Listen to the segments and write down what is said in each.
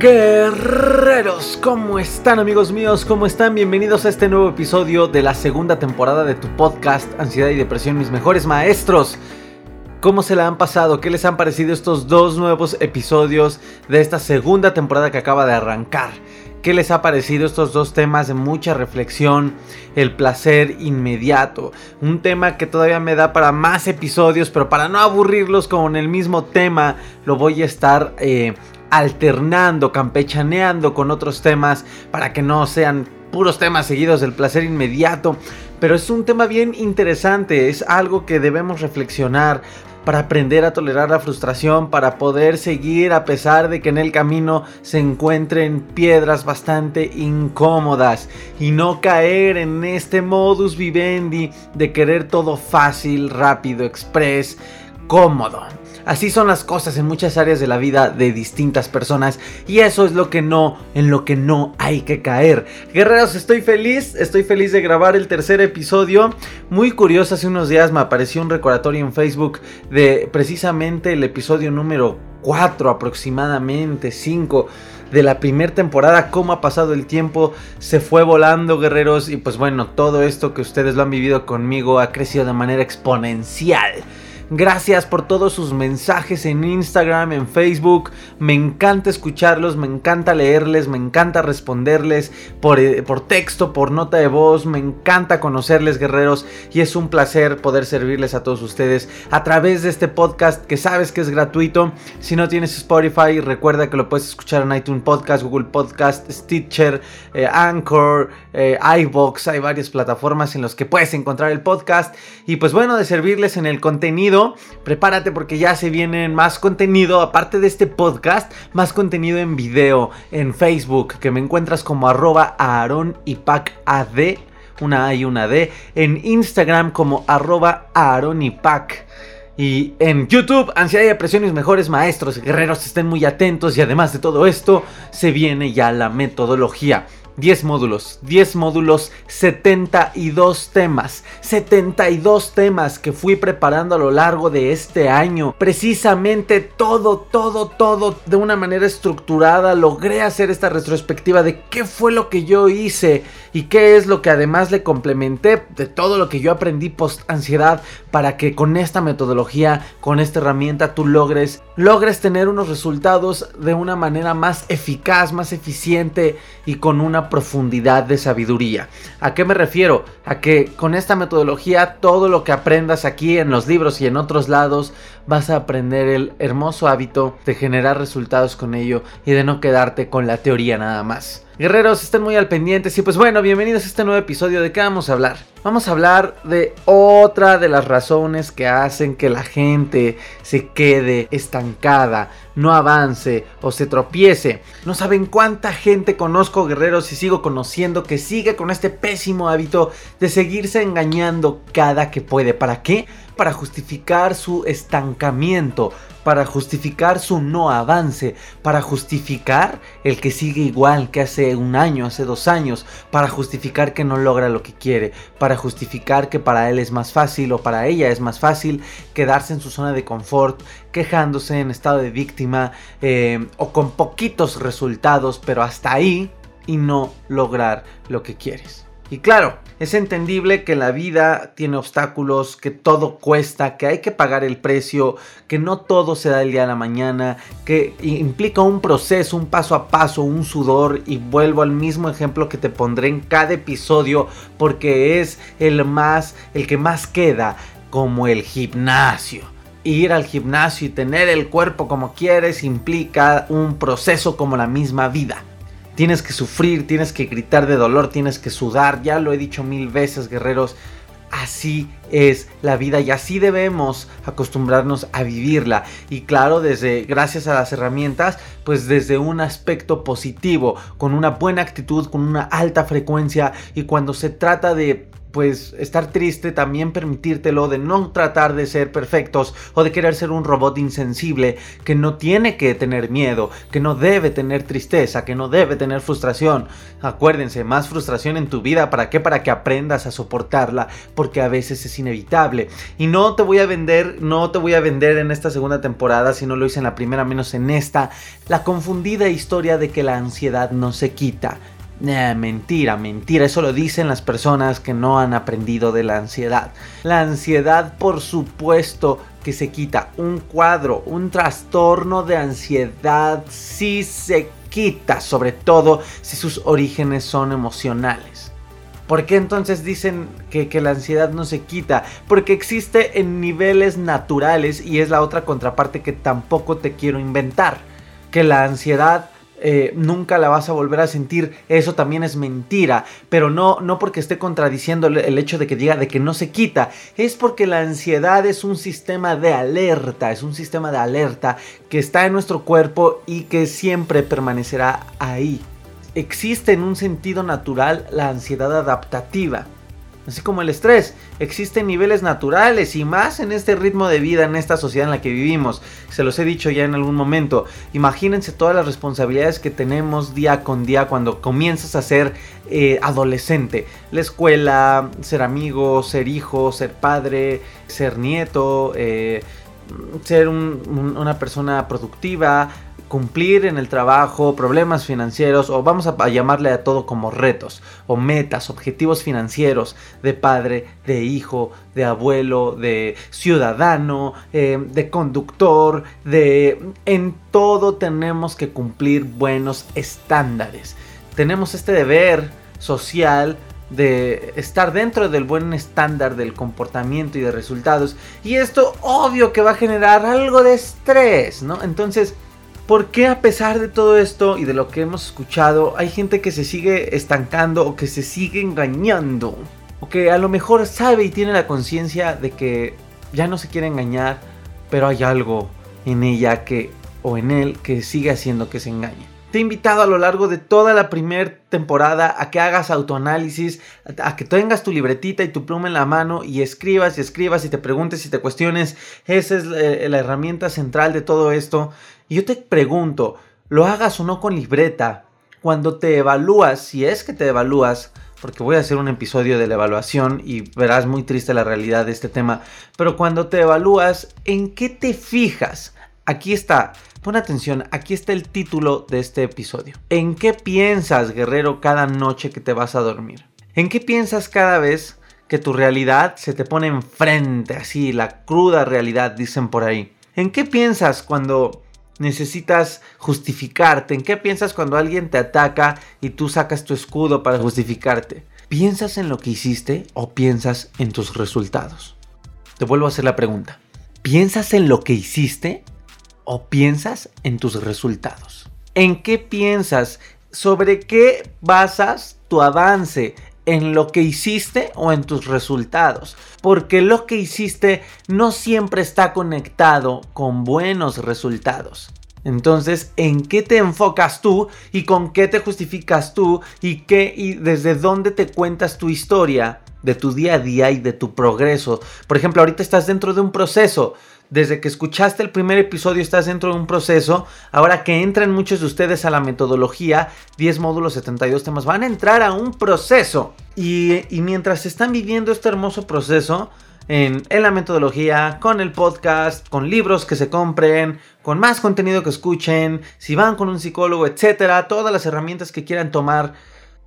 Guerreros, ¿cómo están amigos míos? ¿Cómo están? Bienvenidos a este nuevo episodio de la segunda temporada de tu podcast Ansiedad y Depresión, mis mejores maestros. ¿Cómo se la han pasado? ¿Qué les han parecido estos dos nuevos episodios de esta segunda temporada que acaba de arrancar? ¿Qué les ha parecido estos dos temas de mucha reflexión? El placer inmediato. Un tema que todavía me da para más episodios, pero para no aburrirlos con el mismo tema, lo voy a estar eh, alternando, campechaneando con otros temas para que no sean puros temas seguidos del placer inmediato. Pero es un tema bien interesante, es algo que debemos reflexionar para aprender a tolerar la frustración, para poder seguir a pesar de que en el camino se encuentren piedras bastante incómodas y no caer en este modus vivendi de querer todo fácil, rápido, express, cómodo. Así son las cosas en muchas áreas de la vida de distintas personas y eso es lo que no, en lo que no hay que caer. Guerreros, estoy feliz, estoy feliz de grabar el tercer episodio. Muy curioso, hace unos días me apareció un recordatorio en Facebook de precisamente el episodio número 4 aproximadamente, 5 de la primera temporada, cómo ha pasado el tiempo, se fue volando guerreros y pues bueno, todo esto que ustedes lo han vivido conmigo ha crecido de manera exponencial. Gracias por todos sus mensajes en Instagram, en Facebook. Me encanta escucharlos, me encanta leerles, me encanta responderles por, eh, por, texto, por nota de voz. Me encanta conocerles, guerreros. Y es un placer poder servirles a todos ustedes a través de este podcast que sabes que es gratuito. Si no tienes Spotify, recuerda que lo puedes escuchar en iTunes Podcast, Google Podcast, Stitcher, eh, Anchor, eh, iBox. Hay varias plataformas en las que puedes encontrar el podcast. Y pues bueno, de servirles en el contenido prepárate porque ya se vienen más contenido, aparte de este podcast, más contenido en video, en Facebook, que me encuentras como arroba Aaron y AD, una A y una D, en Instagram como arroba Aaron y Y en YouTube, Ansiedad y Depresión, mis mejores maestros, guerreros, estén muy atentos y además de todo esto, se viene ya la metodología. 10 módulos, 10 módulos, 72 temas, 72 temas que fui preparando a lo largo de este año. Precisamente todo, todo, todo de una manera estructurada logré hacer esta retrospectiva de qué fue lo que yo hice y qué es lo que además le complementé de todo lo que yo aprendí post ansiedad para que con esta metodología, con esta herramienta tú logres logres tener unos resultados de una manera más eficaz, más eficiente y con una profundidad de sabiduría. ¿A qué me refiero? A que con esta metodología todo lo que aprendas aquí en los libros y en otros lados vas a aprender el hermoso hábito de generar resultados con ello y de no quedarte con la teoría nada más. Guerreros, estén muy al pendiente. Y pues bueno, bienvenidos a este nuevo episodio. ¿De qué vamos a hablar? Vamos a hablar de otra de las razones que hacen que la gente se quede estancada, no avance o se tropiece. No saben cuánta gente conozco, guerreros, y sigo conociendo que sigue con este pésimo hábito de seguirse engañando cada que puede. ¿Para qué? Para justificar su estancamiento, para justificar su no avance, para justificar el que sigue igual que hace un año, hace dos años, para justificar que no logra lo que quiere, para justificar que para él es más fácil o para ella es más fácil quedarse en su zona de confort, quejándose en estado de víctima eh, o con poquitos resultados, pero hasta ahí y no lograr lo que quieres. Y claro, es entendible que la vida tiene obstáculos, que todo cuesta, que hay que pagar el precio, que no todo se da el día a la mañana, que implica un proceso, un paso a paso, un sudor. Y vuelvo al mismo ejemplo que te pondré en cada episodio porque es el más, el que más queda, como el gimnasio ir al gimnasio y tener el cuerpo como quieres implica un proceso como la misma vida. Tienes que sufrir, tienes que gritar de dolor, tienes que sudar. Ya lo he dicho mil veces, guerreros. Así es la vida y así debemos acostumbrarnos a vivirla. Y claro, desde gracias a las herramientas, pues desde un aspecto positivo, con una buena actitud, con una alta frecuencia y cuando se trata de pues estar triste, también permitírtelo de no tratar de ser perfectos o de querer ser un robot insensible que no tiene que tener miedo, que no debe tener tristeza, que no debe tener frustración. Acuérdense, más frustración en tu vida, ¿para qué? Para que aprendas a soportarla, porque a veces es inevitable. Y no te voy a vender, no te voy a vender en esta segunda temporada, si no lo hice en la primera, menos en esta, la confundida historia de que la ansiedad no se quita mentira, mentira. Eso lo dicen las personas que no han aprendido de la ansiedad. La ansiedad, por supuesto, que se quita. Un cuadro, un trastorno de ansiedad sí se quita, sobre todo si sus orígenes son emocionales. ¿Por qué entonces dicen que, que, la ansiedad no se quita? Porque existe en niveles naturales y es la otra contraparte que tampoco te quiero inventar. Que la ansiedad eh, nunca la vas a volver a sentir, eso también es mentira, pero no, no porque esté contradiciendo el hecho de que diga de que no se quita, es porque la ansiedad es un sistema de alerta, es un sistema de alerta que está en nuestro cuerpo y que siempre permanecerá ahí. Existe en un sentido natural la ansiedad adaptativa así como el estrés. Existen niveles naturales y más en este ritmo de vida, en esta sociedad en la que vivimos. Se los he dicho ya en algún momento. Imagínense todas las responsabilidades que tenemos día con día cuando comienzas a ser eh, adolescente. La escuela, ser amigo, ser hijo, ser padre, ser nieto, eh, ser una persona productiva cumplir en el trabajo, problemas financieros o vamos a llamarle a todo como retos o metas, objetivos financieros de padre, de hijo, de abuelo, de ciudadano, eh, de conductor, de... En todo tenemos que cumplir buenos estándares. Tenemos este deber social de estar dentro del buen estándar del comportamiento y de resultados. Y esto obvio que va a generar algo de estrés, ¿no? Entonces, ¿Por qué a pesar de todo esto y de lo que hemos escuchado, hay gente que se sigue estancando o que se sigue engañando? O que a lo mejor sabe y tiene la conciencia de que ya no se quiere engañar, pero hay algo en ella que o en él que sigue haciendo que se engañe. Te he invitado a lo largo de toda la primera temporada a que hagas autoanálisis, a que tengas tu libretita y tu pluma en la mano y escribas y escribas y te preguntes y te cuestiones. Esa es eh, la herramienta central de todo esto. Y yo te pregunto, lo hagas o no con libreta, cuando te evalúas, si es que te evalúas, porque voy a hacer un episodio de la evaluación y verás muy triste la realidad de este tema, pero cuando te evalúas, ¿en qué te fijas? Aquí está, pon atención, aquí está el título de este episodio. ¿En qué piensas, guerrero, cada noche que te vas a dormir? ¿En qué piensas cada vez que tu realidad se te pone enfrente, así, la cruda realidad, dicen por ahí? ¿En qué piensas cuando necesitas justificarte? ¿En qué piensas cuando alguien te ataca y tú sacas tu escudo para justificarte? ¿Piensas en lo que hiciste o piensas en tus resultados? Te vuelvo a hacer la pregunta. ¿Piensas en lo que hiciste o piensas en tus resultados? ¿En qué piensas? ¿Sobre qué basas tu avance? En lo que hiciste o en tus resultados. Porque lo que hiciste no siempre está conectado con buenos resultados. Entonces, ¿en qué te enfocas tú y con qué te justificas tú y qué y desde dónde te cuentas tu historia de tu día a día y de tu progreso? Por ejemplo, ahorita estás dentro de un proceso desde que escuchaste el primer episodio estás dentro de un proceso. Ahora que entran muchos de ustedes a la metodología, 10 módulos, 72 temas, van a entrar a un proceso. Y, mientras están viviendo este hermoso proceso, en, en, la metodología, con el podcast, con libros que se compren, con más contenido que escuchen, si van con un psicólogo, etcétera, todas las herramientas que quieran tomar.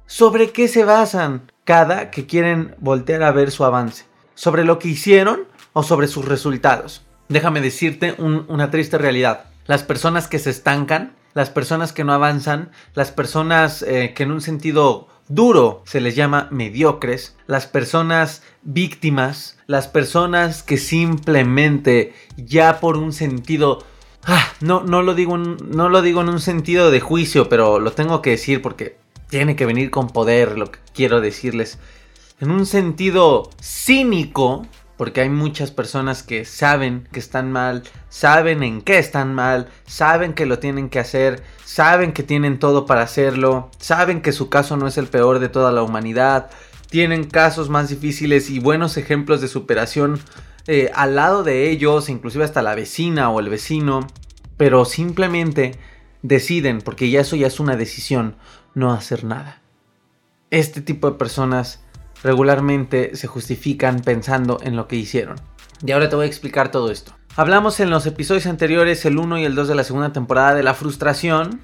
¿Sobre qué se basan cada que quieren voltear a ver su avance? ¿Sobre lo que hicieron o sobre sus resultados? Déjame decirte una triste realidad. Las personas que se estancan, las personas que no avanzan, las personas eh, que en un sentido duro se les llama mediocres, las personas víctimas, las personas que simplemente ya por un sentido ah, no, no, lo digo no lo digo en un sentido de juicio, pero lo tengo que decir porque tiene que venir con poder lo que quiero decirles. En un sentido cínico, porque hay muchas personas que saben que están mal, saben en qué están mal, saben que lo tienen que hacer, saben que tienen todo para hacerlo, saben que su caso no es el peor de toda la humanidad, tienen casos más difíciles y buenos ejemplos de superación eh, al lado de ellos, inclusive hasta la vecina o el vecino, pero simplemente deciden, porque ya eso ya es una decisión, no hacer nada. Este tipo de personas regularmente se justifican pensando en lo que hicieron. Y ahora te voy a explicar todo esto. Hablamos en los episodios anteriores, el 1 y el 2 de la segunda temporada, de la frustración.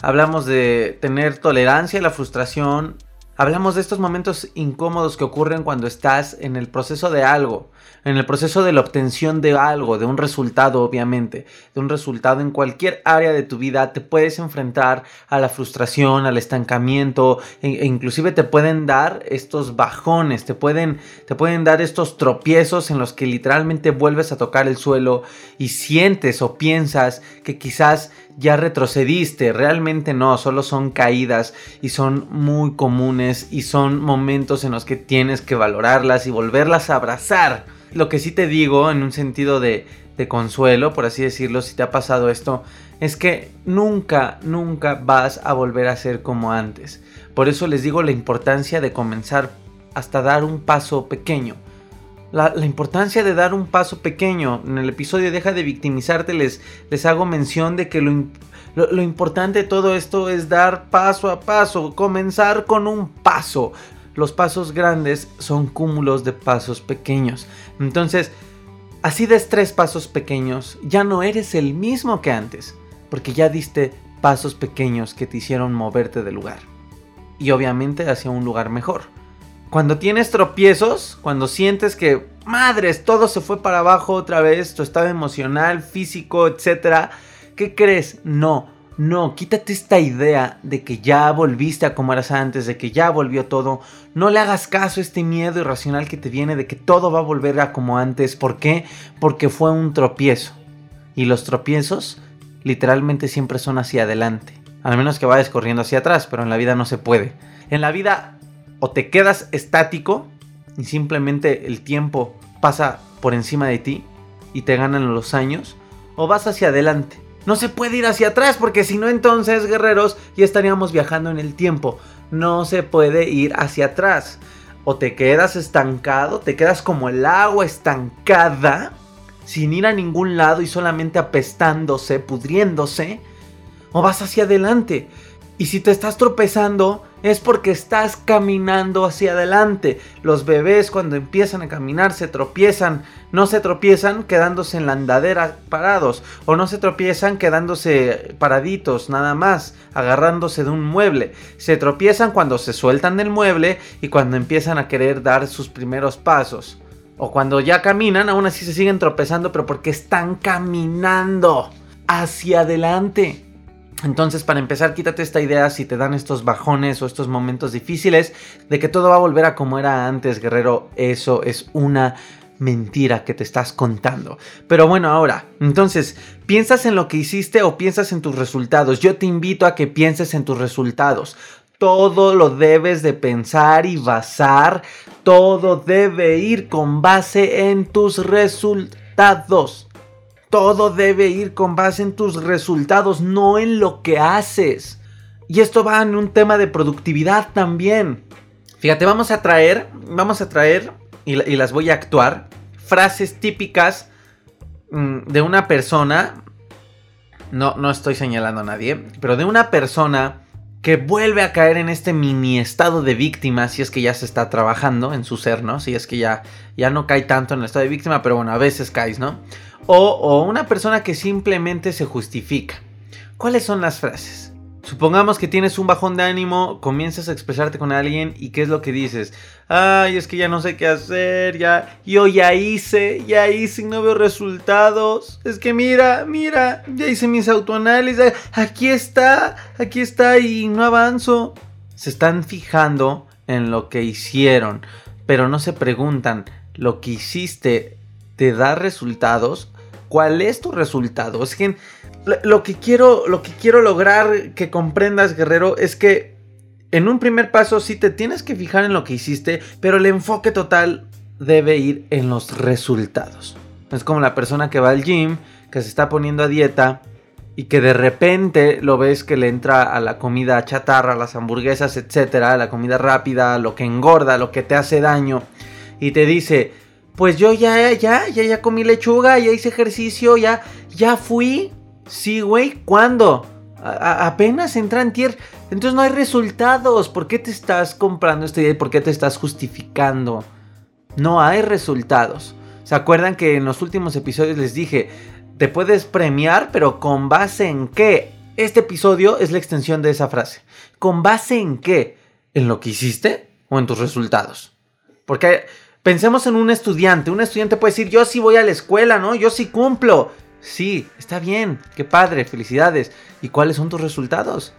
Hablamos de tener tolerancia a la frustración. Hablamos de estos momentos incómodos que ocurren cuando estás en el proceso de algo en el proceso de la obtención de algo, de un resultado obviamente, de un resultado en cualquier área de tu vida, te puedes enfrentar a la frustración, al estancamiento, e, e inclusive te pueden dar estos bajones, te pueden, te pueden dar estos tropiezos en los que literalmente vuelves a tocar el suelo y sientes o piensas que quizás ya retrocediste, realmente no, solo son caídas y son muy comunes y son momentos en los que tienes que valorarlas y volverlas a abrazar. Lo que sí te digo en un sentido de, de consuelo, por así decirlo, si te ha pasado esto, es que nunca, nunca vas a volver a ser como antes. Por eso les digo la importancia de comenzar hasta dar un paso pequeño. La, importancia de dar un paso pequeño. En el episodio Deja de victimizarte les, les hago mención de que lo, lo, lo importante de todo esto es dar paso a paso, comenzar con un paso. Los pasos grandes son cúmulos de pasos pequeños. Entonces, así des tres pasos pequeños, ya no eres el mismo que antes, porque ya diste pasos pequeños que te hicieron moverte del lugar. Y obviamente hacia un lugar mejor. Cuando tienes tropiezos, cuando sientes que, madres, todo se fue para abajo otra vez, tu estado emocional, físico, etc., ¿qué crees? No no, quítate esta idea de que ya volviste a como eras antes, de que ya volvió todo. No le hagas caso a este miedo irracional que te viene de que todo va a volver a como antes. ¿Por qué? Porque fue un tropiezo. Y los tropiezos literalmente siempre son hacia adelante. Al menos que vayas corriendo hacia atrás, pero en la vida no se puede. En la vida o te quedas estático y simplemente el tiempo pasa por encima de ti y te ganan los años, o vas hacia adelante no se puede ir hacia atrás porque si no entonces, guerreros, ya estaríamos viajando en el tiempo. No se puede ir hacia atrás. O te quedas estancado, te quedas como el agua estancada, sin ir a ningún lado y solamente apestándose, pudriéndose. O vas hacia adelante. Y si te estás tropezando, es porque estás caminando hacia adelante. Los bebés cuando empiezan a caminar se tropiezan. No se tropiezan quedándose en la andadera parados. O no se tropiezan quedándose paraditos nada más, agarrándose de un mueble. Se tropiezan cuando se sueltan del mueble y cuando empiezan a querer dar sus primeros pasos. O cuando ya caminan, aún así se siguen tropezando, pero porque están caminando hacia adelante. Entonces, para empezar, quítate esta idea si te dan estos bajones o estos momentos difíciles de que todo va a volver a como era antes, guerrero. Eso es una mentira que te estás contando. Pero bueno, ahora, entonces, ¿piensas en lo que hiciste o piensas en tus resultados? Yo te invito a que pienses en tus resultados. Todo lo debes de pensar y basar. Todo debe ir con base en tus resultados. Todo debe ir con base en tus resultados, no en lo que haces. Y esto va en un tema de productividad también. Fíjate, vamos a traer, vamos a traer, y, las voy a actuar, frases típicas mm, de una persona, no, no estoy señalando a nadie, pero de una persona que vuelve a caer en este mini estado de víctima, si es que ya se está trabajando en su ser, ¿no? Si es que ya, ya no cae tanto en el estado de víctima, pero bueno, a veces caes, ¿no? O, o una persona que simplemente se justifica. ¿Cuáles son las frases? Supongamos que tienes un bajón de ánimo, comienzas a expresarte con alguien y ¿qué es lo que dices? Ay, es que ya no sé qué hacer, ya, yo ya hice, ya hice y no veo resultados. Es que mira, mira, ya hice mis autoanálisis, aquí está, aquí está y no avanzo. Se están fijando en lo que hicieron, pero no se preguntan, ¿lo que hiciste te da resultados? ¿Cuál es tu resultado? Es que lo que quiero, lo que quiero lograr que comprendas, guerrero, es que en un primer paso sí te tienes que fijar en lo que hiciste, pero el enfoque total debe ir en los resultados. Es como la persona que va al gym, que se está poniendo a dieta y que de repente lo ves que le entra a la comida chatarra, las hamburguesas, etcétera, la comida rápida, lo que engorda, lo que te hace daño y te dice, "Pues yo ya ya ya ya comí lechuga, ya hice ejercicio, ya ya fui, Sí, güey, ¿cuándo? Apenas entra en tier. Entonces no hay resultados. ¿Por qué te estás comprando esta idea y por qué te estás justificando? No hay resultados. ¿Se acuerdan que en los últimos episodios les dije, te puedes premiar, pero con base en qué? Este episodio es la extensión de esa frase. ¿Con base en qué? ¿En lo que hiciste o en tus resultados? Porque pensemos en un estudiante. Un estudiante puede decir, yo sí voy a la escuela, ¿no? Yo sí cumplo. Sí, está bien, qué padre, felicidades. ¿Y cuáles son tus resultados?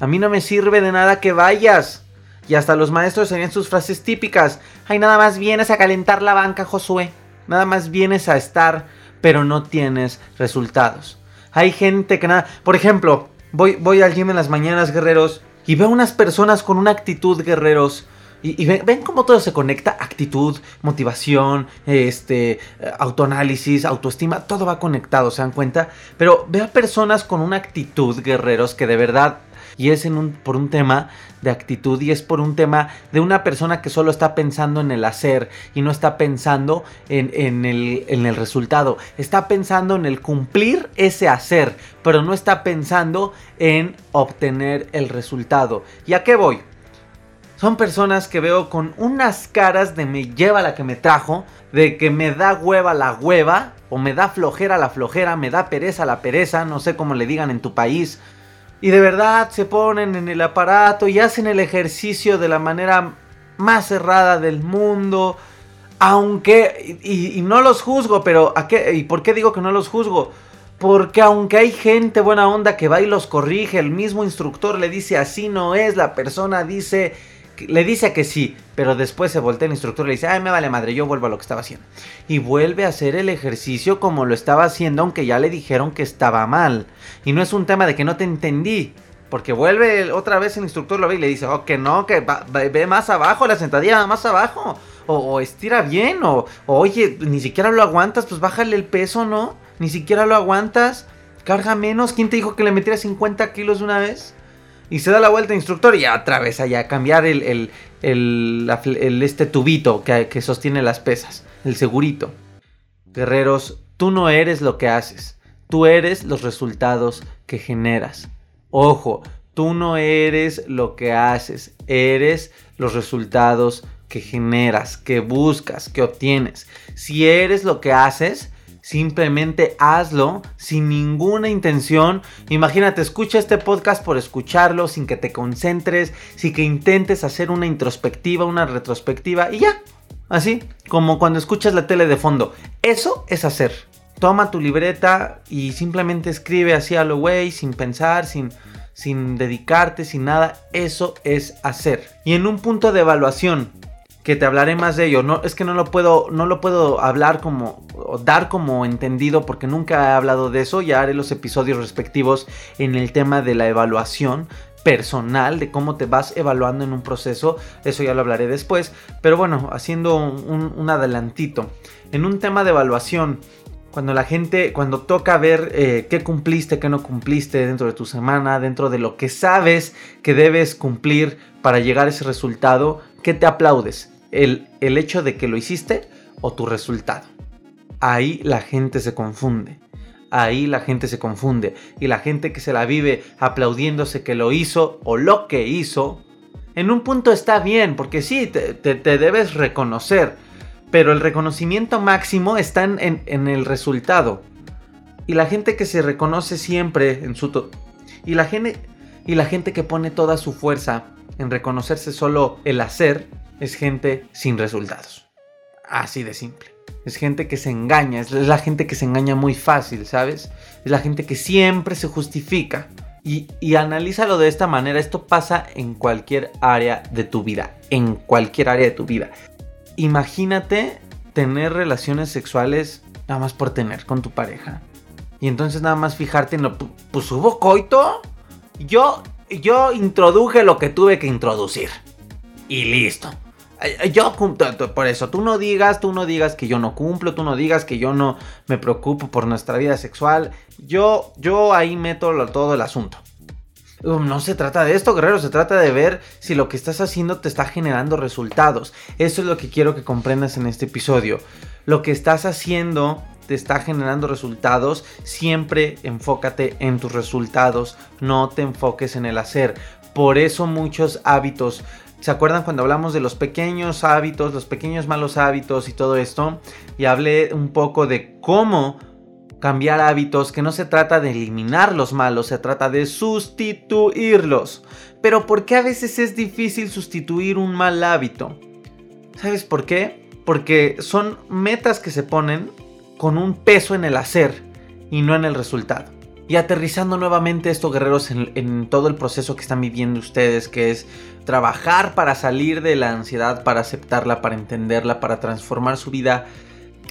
A mí no me sirve de nada que vayas. Y hasta los maestros serían sus frases típicas. Ay, nada más vienes a calentar la banca, Josué. Nada más vienes a estar, pero no tienes resultados. Hay gente que nada... Por ejemplo, voy, voy al gym en las mañanas, guerreros, y veo unas personas con una actitud, guerreros, y, ven, cómo todo se conecta, actitud, motivación, este, autoanálisis, autoestima, todo va conectado, ¿se dan cuenta? Pero veo a personas con una actitud, guerreros, que de verdad, y es en un, por un tema de actitud y es por un tema de una persona que solo está pensando en el hacer y no está pensando en, en, el, en el resultado. Está pensando en el cumplir ese hacer, pero no está pensando en obtener el resultado. ¿Y a qué voy? Son personas que veo con unas caras de me lleva la que me trajo, de que me da hueva la hueva, o me da flojera la flojera, me da pereza la pereza, no sé cómo le digan en tu país. Y de verdad se ponen en el aparato y hacen el ejercicio de la manera más cerrada del mundo. Aunque, y, no los juzgo, pero ¿a qué? ¿y por qué digo que no los juzgo? Porque aunque hay gente buena onda que va y los corrige, el mismo instructor le dice así no es, la persona dice le dice que sí, pero después se voltea el instructor y le dice, ay, me vale madre, yo vuelvo a lo que estaba haciendo. Y vuelve a hacer el ejercicio como lo estaba haciendo, aunque ya le dijeron que estaba mal. Y no es un tema de que no te entendí, porque vuelve otra vez el instructor, lo ve y le dice, oh, que no, que ve más abajo, la sentadilla más abajo. O, estira bien, o, o, oye, ni siquiera lo aguantas, pues bájale el peso, ¿no? Ni siquiera lo aguantas. Carga menos. ¿Quién te dijo que le metiera 50 kilos de una vez? Y se da la vuelta instructor y otra vez allá cambiar el, este tubito que, que sostiene las pesas, el segurito. Guerreros, tú no eres lo que haces, tú eres los resultados que generas. Ojo, tú no eres lo que haces, eres los resultados que generas, que buscas, que obtienes. Si eres lo que haces, Simplemente hazlo sin ninguna intención. Imagínate, escucha este podcast por escucharlo, sin que te concentres, sin que intentes hacer una introspectiva, una retrospectiva y ya. Así, como cuando escuchas la tele de fondo. Eso es hacer. Toma tu libreta y simplemente escribe así a lo güey, sin pensar, sin, sin dedicarte, sin nada. Eso es hacer. Y en un punto de evaluación, que te hablaré más de ello. No, es que no lo puedo, no lo puedo hablar como, o dar como entendido porque nunca he hablado de eso. Ya haré los episodios respectivos en el tema de la evaluación personal, de cómo te vas evaluando en un proceso. Eso ya lo hablaré después. Pero bueno, haciendo un, adelantito. En un tema de evaluación, cuando la gente, cuando toca ver eh, qué cumpliste, qué no cumpliste dentro de tu semana, dentro de lo que sabes que debes cumplir para llegar a ese resultado, ¿qué te aplaudes? El, hecho de que lo hiciste o tu resultado. Ahí la gente se confunde. ahí la gente se confunde. Y la gente que se la vive aplaudiéndose que lo hizo o lo que hizo, en un punto está bien, porque sí, te, debes reconocer. Pero el reconocimiento máximo está en, el resultado. Y la gente que se reconoce siempre en su... y, la gente, y la gente que pone toda su fuerza en reconocerse solo el hacer, es gente sin resultados. Así de simple. Es gente que se engaña, es la gente que se engaña muy fácil, ¿sabes? Es la gente que siempre se justifica. Y, y analízalo de esta manera, esto pasa en cualquier área de tu vida, en cualquier área de tu vida. Imagínate tener relaciones sexuales nada más por tener con tu pareja. Y entonces nada más fijarte en lo... Pues hubo coito. Yo, yo introduje lo que tuve que introducir. Y listo. Yo por eso, tú no digas, tú no digas que yo no cumplo, tú no digas que yo no me preocupo por nuestra vida sexual. Yo, yo ahí meto todo el asunto. Um, no se trata de esto, guerrero, se trata de ver si lo que estás haciendo te está generando resultados. Eso es lo que quiero que comprendas en este episodio. Lo que estás haciendo te está generando resultados, siempre enfócate en tus resultados, no te enfoques en el hacer. Por eso muchos hábitos ¿Se acuerdan cuando hablamos de los pequeños hábitos, los pequeños malos hábitos y todo esto? Y hablé un poco de cómo cambiar hábitos, que no se trata de eliminar los malos, se trata de sustituirlos. Pero ¿por qué a veces es difícil sustituir un mal hábito? ¿Sabes por qué? Porque son metas que se ponen con un peso en el hacer y no en el resultado. Y aterrizando nuevamente esto, guerreros, en, todo el proceso que están viviendo ustedes, que es trabajar para salir de la ansiedad, para aceptarla, para entenderla, para transformar su vida.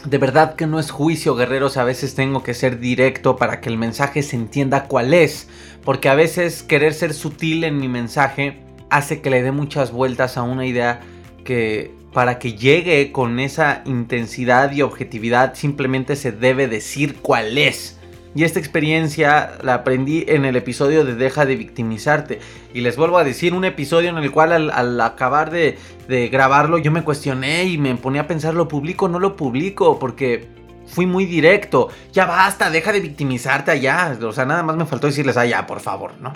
De verdad que no es juicio, guerreros, a veces tengo que ser directo para que el mensaje se entienda cuál es, porque a veces querer ser sutil en mi mensaje hace que le dé muchas vueltas a una idea que para que llegue con esa intensidad y objetividad simplemente se debe decir cuál es. Y esta experiencia la aprendí en el episodio de Deja de victimizarte. Y les vuelvo a decir, un episodio en el cual al, acabar de, grabarlo yo me cuestioné y me ponía a pensar, ¿lo publico o no lo publico? Porque fui muy directo. Ya basta, deja de victimizarte allá. O sea, nada más me faltó decirles allá, por favor, ¿no?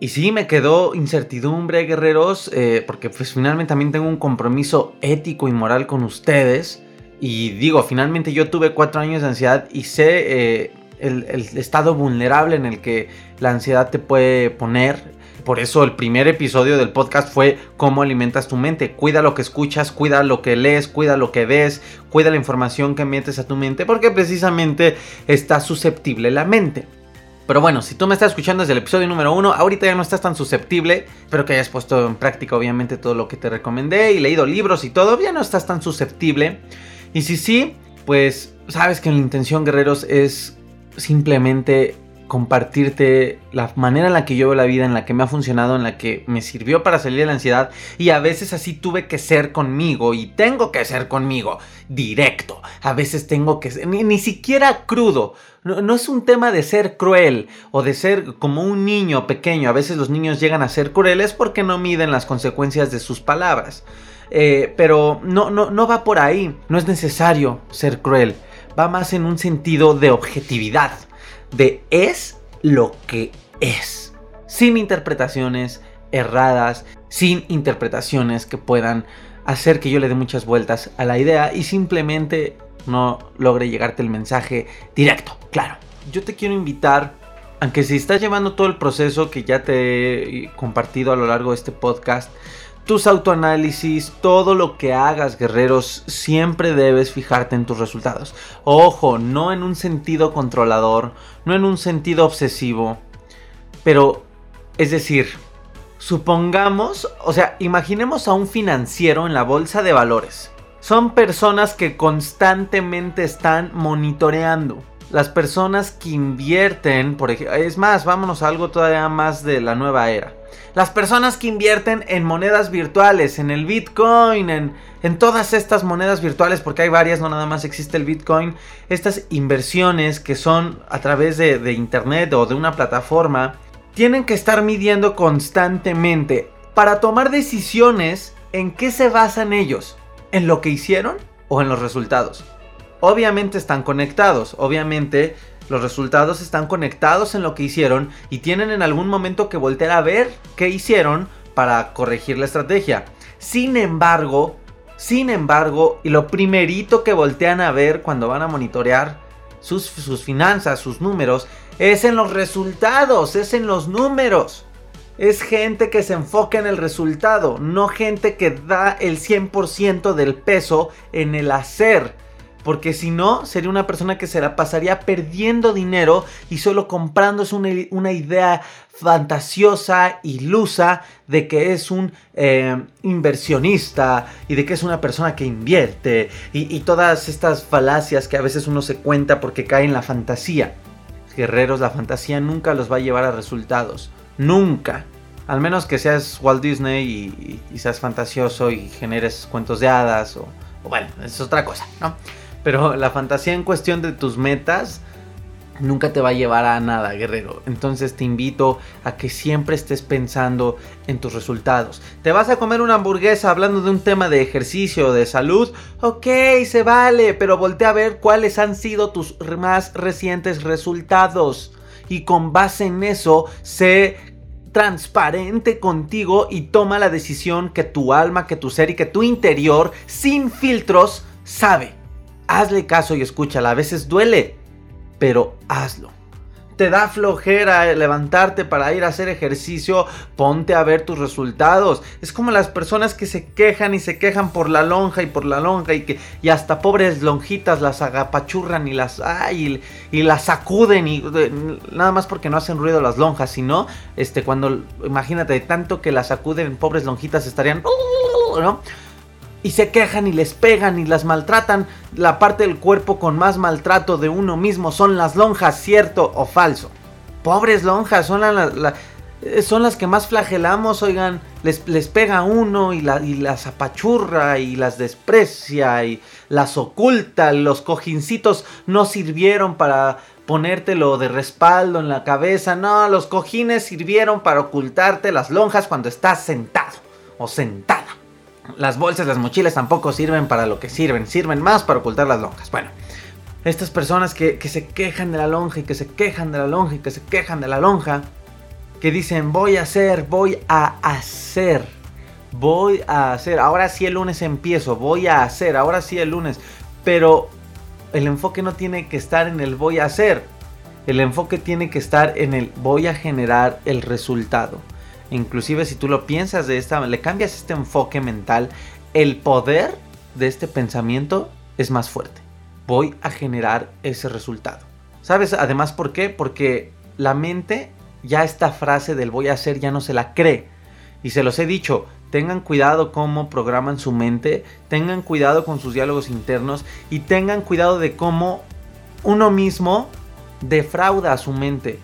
Y sí, me quedó incertidumbre, guerreros, eh, porque pues finalmente también tengo un compromiso ético y moral con ustedes. Y digo, finalmente yo tuve cuatro años de ansiedad y sé eh, el, estado vulnerable en el que la ansiedad te puede poner. Por eso el primer episodio del podcast fue cómo alimentas tu mente. Cuida lo que escuchas, cuida lo que lees, cuida lo que ves, cuida la información que metes a tu mente, porque precisamente está susceptible la mente. Pero bueno, si tú me estás escuchando desde el episodio número uno, ahorita ya no estás tan susceptible. Espero que hayas puesto en práctica, obviamente, todo lo que te recomendé y leído libros y todo. Ya no estás tan susceptible. Y si sí, pues sabes que la intención, guerreros, es simplemente compartirte la manera en la que yo veo la vida, en la que me ha funcionado, en la que me sirvió para salir de la ansiedad. Y a veces así tuve que ser conmigo y tengo que ser conmigo directo, a veces tengo que ser, ni, siquiera crudo, no, es un tema de ser cruel o de ser como un niño pequeño, a veces los niños llegan a ser crueles porque no miden las consecuencias de sus palabras, eh, pero no, no, no va por ahí, no es necesario ser cruel va más en un sentido de objetividad, de es lo que es, sin interpretaciones erradas, sin interpretaciones que puedan hacer que yo le dé muchas vueltas a la idea y simplemente no logre llegarte el mensaje directo, claro. Yo te quiero invitar, aunque si estás llevando todo el proceso que ya te he compartido a lo largo de este podcast, tus autoanálisis, todo lo que hagas, guerreros, siempre debes fijarte en tus resultados. Ojo, no en un sentido controlador, no en un sentido obsesivo, pero, es decir, supongamos, o sea, imaginemos a un financiero en la bolsa de valores. Son personas que constantemente están monitoreando. Las personas que invierten, por ejemplo, es más, vámonos a algo todavía más de la nueva era las personas que invierten en monedas virtuales, en el Bitcoin, en, en todas estas monedas virtuales, porque hay varias, no nada más existe el Bitcoin, estas inversiones que son a través de, de Internet o de una plataforma, tienen que estar midiendo constantemente para tomar decisiones en qué se basan ellos, en lo que hicieron o en los resultados. Obviamente están conectados, obviamente Los resultados están conectados en lo que hicieron y tienen en algún momento que voltear a ver qué hicieron para corregir la estrategia. Sin embargo, sin embargo, y lo primerito que voltean a ver cuando van a monitorear sus, sus finanzas, sus números, es en los resultados, es en los números. Es gente que se enfoca en el resultado, no gente que da el 100% del peso en el hacer. Porque si no, sería una persona que se la pasaría perdiendo dinero y solo comprándose una, una idea fantasiosa, ilusa, de que es un eh, inversionista y de que es una persona que invierte y, todas estas falacias que a veces uno se cuenta porque cae en la fantasía. Guerreros, la fantasía nunca los va a llevar a resultados. Nunca. Al menos que seas Walt Disney y, seas fantasioso y generes cuentos de hadas o bueno, es otra cosa, ¿no? Pero la fantasía en cuestión de tus metas nunca te va a llevar a nada, guerrero. Entonces te invito a que siempre estés pensando en tus resultados. ¿Te vas a comer una hamburguesa hablando de un tema de ejercicio o de salud? Ok, se vale, pero voltea a ver cuáles han sido tus más recientes resultados. Y con base en eso, sé transparente contigo y toma la decisión que tu alma, que tu ser y que tu interior, sin filtros, sabe hazle caso y escúchala. A veces duele, pero hazlo. Te da flojera levantarte para ir a hacer ejercicio, ponte a ver tus resultados. Es como las personas que se quejan y se quejan por la lonja y por la lonja y que y hasta pobres lonjitas las agapachurran y las ay, y, las sacuden y nada más porque no hacen ruido las lonjas, sino este cuando imagínate tanto que las sacuden pobres lonjitas estarían ¿no? Y se quejan y les pegan y las maltratan. La parte del cuerpo con más maltrato de uno mismo son las lonjas, cierto o falso. Pobres lonjas, son, eh, son las que más flagelamos, oigan, les, les pega uno y, y las apachurra y las desprecia y las oculta. Los cojincitos no sirvieron para ponértelo de respaldo en la cabeza, no, los cojines sirvieron para ocultarte las lonjas cuando estás sentado o sentada. Las bolsas, las mochilas tampoco sirven para lo que sirven, sirven más para ocultar las lonjas. Bueno, estas personas que, se quejan de la lonja y que se quejan de la lonja y que se quejan de la lonja, que dicen voy a hacer, voy a hacer, voy a hacer, ahora sí el lunes empiezo, voy a hacer, ahora sí el lunes, pero el enfoque no tiene que estar en el voy a hacer, el enfoque tiene que estar en el voy a generar el resultado. Inclusive si tú lo piensas de esta, le cambias este enfoque mental, el poder de este pensamiento es más fuerte. Voy a generar ese resultado. ¿Sabes? Además, ¿por qué? Porque la mente ya esta frase del voy a hacer ya no se la cree. Y se los he dicho, tengan cuidado cómo programan su mente, tengan cuidado con sus diálogos internos y tengan cuidado de cómo uno mismo defrauda a su mente.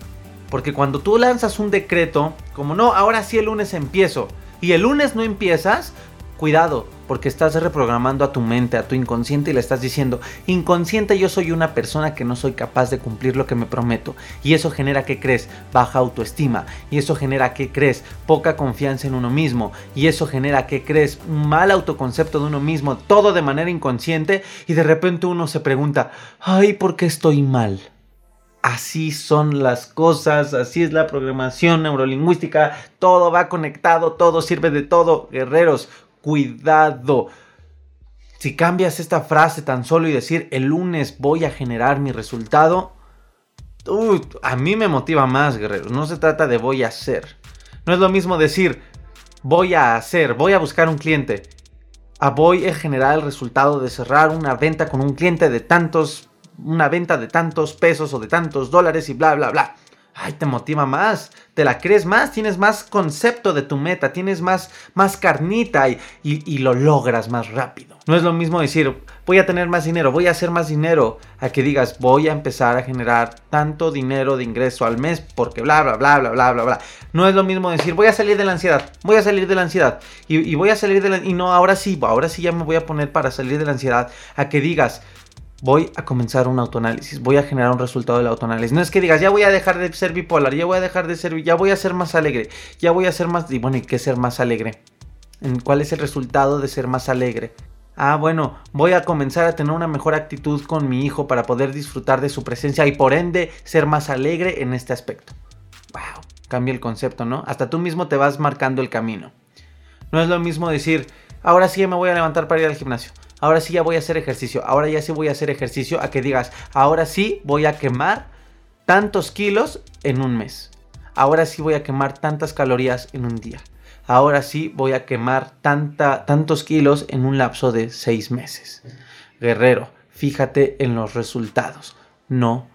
Porque cuando tú lanzas un decreto, como no, ahora sí el lunes empiezo, y el lunes no empiezas, cuidado, porque estás reprogramando a tu mente, a tu inconsciente y le estás diciendo, inconsciente yo soy una persona que no soy capaz de cumplir lo que me prometo. Y eso genera que crees baja autoestima. Y eso genera que crees poca confianza en uno mismo. Y eso genera que crees un mal autoconcepto de uno mismo, todo de manera inconsciente. Y de repente uno se pregunta, ay, ¿por qué estoy mal? Así son las cosas, así es la programación neurolingüística, todo va conectado, todo sirve de todo. Guerreros, cuidado. Si cambias esta frase tan solo y decir el lunes voy a generar mi resultado, a mí me motiva más, guerreros. No se trata de voy a hacer. No es lo mismo decir voy a hacer, voy a buscar un cliente, a voy a generar el resultado de cerrar una venta con un cliente de tantos una venta de tantos pesos o de tantos dólares y bla, bla, bla. Ay, te motiva más, te la crees más, tienes más concepto de tu meta, tienes más, más carnita y, y, lo logras más rápido. No es lo mismo decir, voy a tener más dinero, voy a hacer más dinero, a que digas, voy a empezar a generar tanto dinero de ingreso al mes porque bla, bla, bla, bla, bla, bla, bla. No es lo mismo decir, voy a salir de la ansiedad, voy a salir de la ansiedad y, y voy a salir de la... Y no, ahora sí, ahora sí ya me voy a poner para salir de la ansiedad, a que digas, voy a comenzar un autoanálisis, voy a generar un resultado del autoanálisis. No es que digas, ya voy a dejar de ser bipolar, ya voy a dejar de ser, ya voy a ser más alegre, ya voy a ser más, y bueno, ¿y qué ser más alegre? ¿Cuál es el resultado de ser más alegre? Ah, bueno, voy a comenzar a tener una mejor actitud con mi hijo para poder disfrutar de su presencia y por ende ser más alegre en este aspecto. Wow, cambia el concepto, ¿no? Hasta tú mismo te vas marcando el camino. No es lo mismo decir, ahora sí me voy a levantar para ir al gimnasio. Ahora sí ya voy a hacer ejercicio. Ahora ya sí voy a hacer ejercicio. A que digas, ahora sí voy a quemar tantos kilos en un mes. Ahora sí voy a quemar tantas calorías en un día ahora sí voy a quemar tanta, tantos kilos en un lapso de seis meses. Guerrero, fíjate en los resultados, no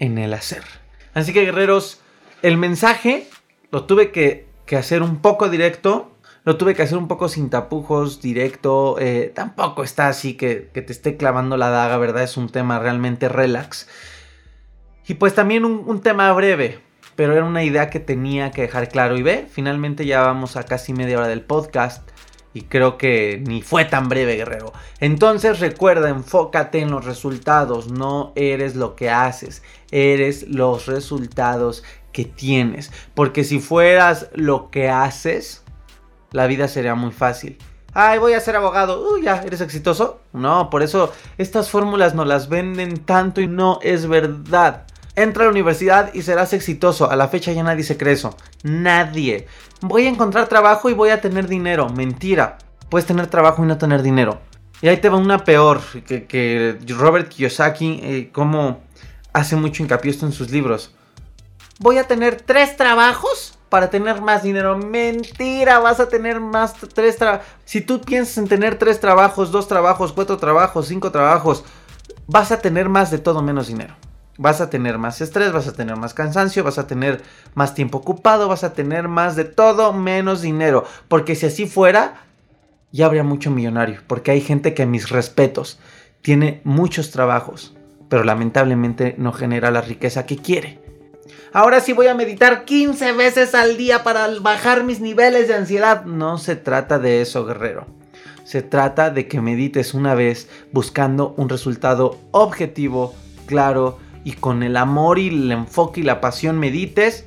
en el hacer. Así que guerreros, el mensaje lo tuve que, hacer un poco directo. Lo tuve que hacer un poco sin tapujos, directo. Eh, tampoco está así que, que, te esté clavando la daga, ¿verdad? Es un tema realmente relax. Y pues también un tema breve pero era una idea que tenía que dejar claro. Y ve, finalmente ya vamos a casi media hora del podcast. Y creo que ni fue tan breve, guerrero. Entonces recuerda, enfócate en los resultados. No eres lo que haces. Eres los resultados que tienes. Porque si fueras lo que haces, la vida sería muy fácil. Ay, voy a ser abogado. Uy, ya, ¿eres exitoso? No, por eso estas fórmulas no las venden tanto y no es verdad. Entra a la universidad y serás exitoso. A la fecha ya nadie se cree eso. Nadie. Voy a encontrar trabajo y voy a tener dinero. Mentira. Puedes tener trabajo y no tener dinero. Y ahí te va una peor. Que, Robert Kiyosaki, eh, como hace mucho hincapié esto en sus libros. Voy a tener tres trabajos para tener más dinero. Mentira, vas a tener más tres trabajos. Si tú piensas en tener tres trabajos, dos trabajos, cuatro trabajos, cinco trabajos, vas a tener más de todo menos dinero vas a tener más estrés, vas a tener más cansancio, vas a tener más tiempo ocupado, vas a tener más de todo menos dinero. Porque si así fuera, ya habría mucho millonario. Porque hay gente que, mis respetos, tiene muchos trabajos, pero lamentablemente no genera la riqueza que quiere. Ahora sí voy a meditar 15 veces al día para bajar mis niveles de ansiedad. No se trata de eso, guerrero. Se trata de que medites una vez buscando un resultado objetivo, claro, y con el amor y el enfoque y la pasión medites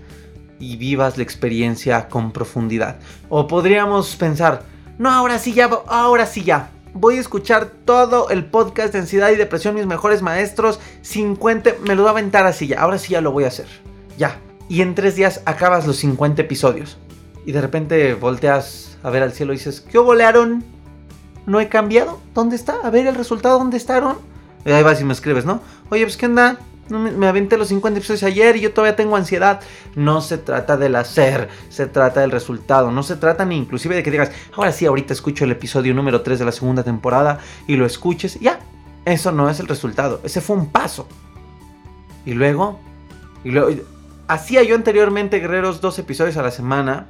y vivas la experiencia con profundidad. O podríamos pensar, no, ahora sí ya, ahora sí ya. Voy a escuchar todo el podcast de ansiedad y depresión, mis mejores maestros, 50, me lo voy a aventar así ya, ahora sí ya lo voy a hacer. Ya. Y en tres días acabas los 50 episodios. Y de repente volteas a ver al cielo y dices, ¿qué volearon? ¿No he cambiado? ¿Dónde está? A ver el resultado, ¿dónde estaron? Y ahí vas y me escribes, ¿no? Oye, pues ¿qué onda? me, aventé los 50 episodios ayer y yo todavía tengo ansiedad. No se trata del hacer, se trata del resultado. No se trata ni inclusive de que digas, ahora sí, ahorita escucho el episodio número 3 de la segunda temporada y lo escuches. Ya, eso no es el resultado. Ese fue un paso. Y luego, y luego, hacía yo anteriormente, guerreros, dos episodios a la semana.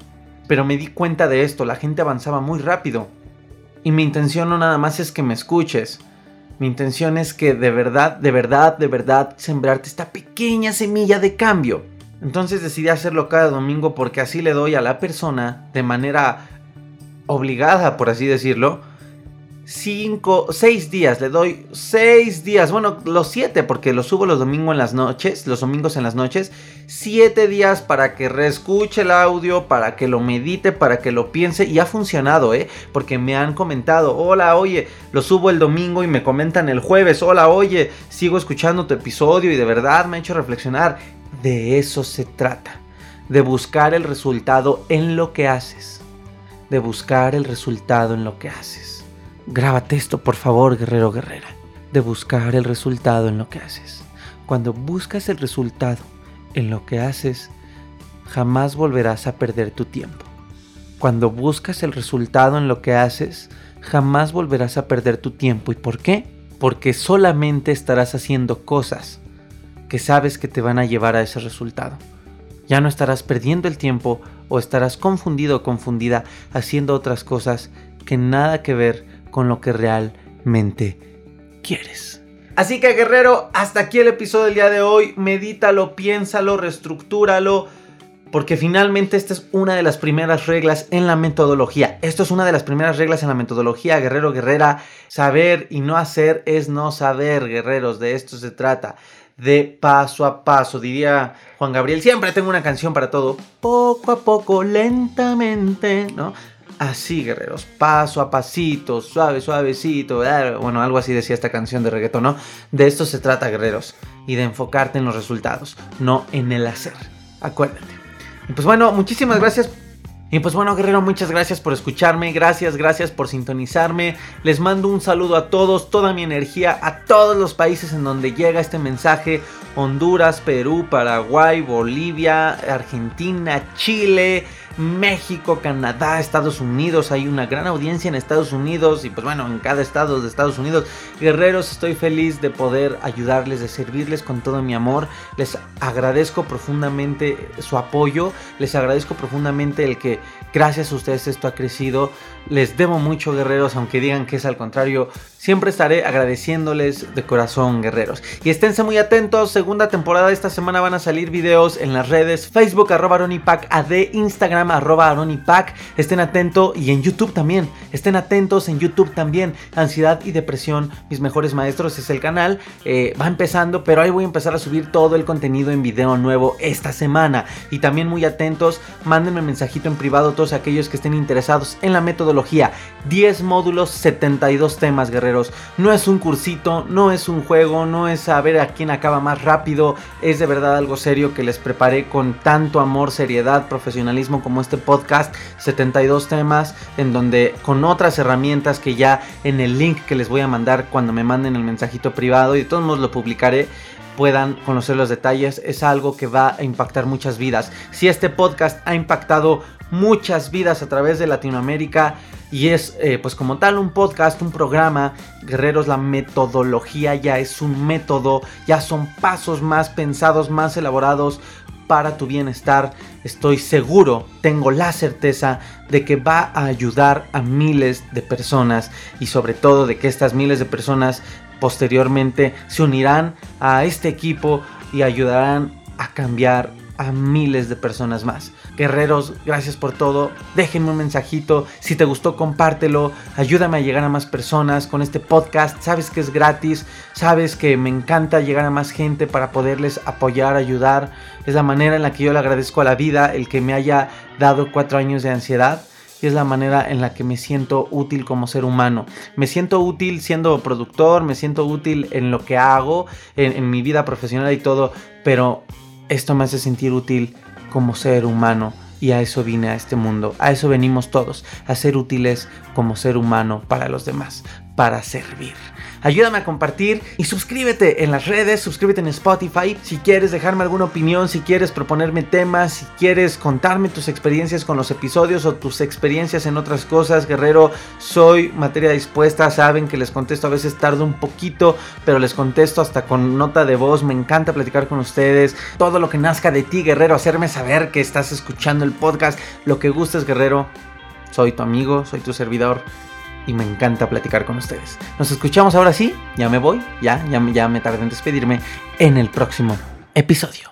Pero me di cuenta de esto, la gente avanzaba muy rápido. Y mi intención no nada más es que me escuches mi intención es que de verdad, de verdad, de verdad sembrarte esta pequeña semilla de cambio. Entonces decidí hacerlo cada domingo porque así le doy a la persona de manera obligada, por así decirlo, 5, 6 días, le doy 6 días, bueno, los 7 porque los subo los domingos en las noches, los domingos en las noches, 7 días para que reescuche el audio, para que lo medite, para que lo piense y ha funcionado, ¿eh? Porque me han comentado, hola, oye, lo subo el domingo y me comentan el jueves, hola, oye, sigo escuchando tu episodio y de verdad me ha hecho reflexionar. De eso se trata, de buscar el resultado en lo que haces, de buscar el resultado en lo que haces. Grábate esto, por favor, guerrero guerrera, de buscar el resultado en lo que haces. Cuando buscas el resultado en lo que haces, jamás volverás a perder tu tiempo. Cuando buscas el resultado en lo que haces, jamás volverás a perder tu tiempo. ¿Y por qué? Porque solamente estarás haciendo cosas que sabes que te van a llevar a ese resultado. Ya no estarás perdiendo el tiempo o estarás confundido o confundida haciendo otras cosas que nada que ver con lo que realmente quieres. Así que guerrero, hasta aquí el episodio del día de hoy. Medítalo, piénsalo, reestructúralo. Porque finalmente esta es una de las primeras reglas en la metodología. Esto es una de las primeras reglas en la metodología, guerrero, guerrera. Saber y no hacer es no saber, guerreros. De esto se trata. De paso a paso, diría Juan Gabriel. Siempre tengo una canción para todo. Poco a poco, lentamente, ¿no? Así, guerreros, paso a pasito, suave, suavecito, bueno, algo así decía esta canción de reggaetón, ¿no? De esto se trata, guerreros, y de enfocarte en los resultados, no en el hacer. Acuérdate. Y pues bueno, muchísimas gracias y pues bueno, guerrero, muchas gracias por escucharme, gracias, gracias por sintonizarme. Les mando un saludo a todos, toda mi energía, a todos los países en donde llega este mensaje. Honduras, Perú, Paraguay, Bolivia, Argentina, Chile, México, Canadá, Estados Unidos. Hay una gran audiencia en Estados Unidos y pues bueno, en cada estado de Estados Unidos. Guerreros, estoy feliz de poder ayudarles, de servirles con todo mi amor. Les agradezco profundamente su apoyo. Les agradezco profundamente el que gracias a ustedes esto ha crecido. Les debo mucho, guerreros, aunque digan que es al contrario. Siempre estaré agradeciéndoles de corazón, guerreros. Y esténse muy atentos, segunda temporada esta semana van a salir videos en las redes Facebook, arroba Aronipac, AD, Instagram, arroba Aronipac. Estén atentos y en YouTube también. Estén atentos en YouTube también. Ansiedad y depresión, mis mejores maestros es el canal. Eh, va empezando, pero ahí voy a empezar a subir todo el contenido en video nuevo esta semana. Y también muy atentos, mándenme mensajito en privado todos aquellos que estén interesados en la metodología. 10 módulos, 72 temas, guerreros no es un cursito, no es un juego, no es saber a quién acaba más rápido. Es de verdad algo serio que les preparé con tanto amor, seriedad, profesionalismo como este podcast. 72 temas en donde con otras herramientas que ya en el link que les voy a mandar cuando me manden el mensajito privado y de todos modos lo publicaré puedan conocer los detalles es algo que va a impactar muchas vidas. Si este podcast ha impactado muchas vidas a través de Latinoamérica y es eh, pues como tal un podcast, un programa, guerreros, la metodología ya es un método, ya son pasos más pensados, más elaborados para tu bienestar. Estoy seguro, tengo la certeza de que va a ayudar a miles de personas y sobre todo de que estas miles de personas posteriormente se unirán a este equipo y ayudarán a cambiar a miles de personas más. Guerreros, gracias por todo. Déjenme un mensajito. Si te gustó, compártelo. Ayúdame a llegar a más personas con este podcast. Sabes que es gratis. Sabes que me encanta llegar a más gente para poderles apoyar, ayudar. Es la manera en la que yo le agradezco a la vida el que me haya dado cuatro años de ansiedad es la manera en la que me siento útil como ser humano. Me siento útil siendo productor, me siento útil en lo que hago, en, en mi vida profesional y todo, pero esto me hace sentir útil como ser humano y a eso vine a este mundo, a eso venimos todos, a ser útiles como ser humano para los demás, para servir. Ayúdame a compartir y suscríbete en las redes, suscríbete en Spotify. Si quieres dejarme alguna opinión, si quieres proponerme temas, si quieres contarme tus experiencias con los episodios o tus experiencias en otras cosas, guerrero, soy materia dispuesta. Saben que les contesto a veces tardo un poquito, pero les contesto hasta con nota de voz. Me encanta platicar con ustedes. Todo lo que nazca de ti, guerrero, hacerme saber que estás escuchando el podcast, lo que gustes, guerrero. Soy tu amigo, soy tu servidor y me encanta platicar con ustedes. Nos escuchamos ahora sí, ya me voy, ya, ya, ya me tardé en despedirme en el próximo episodio.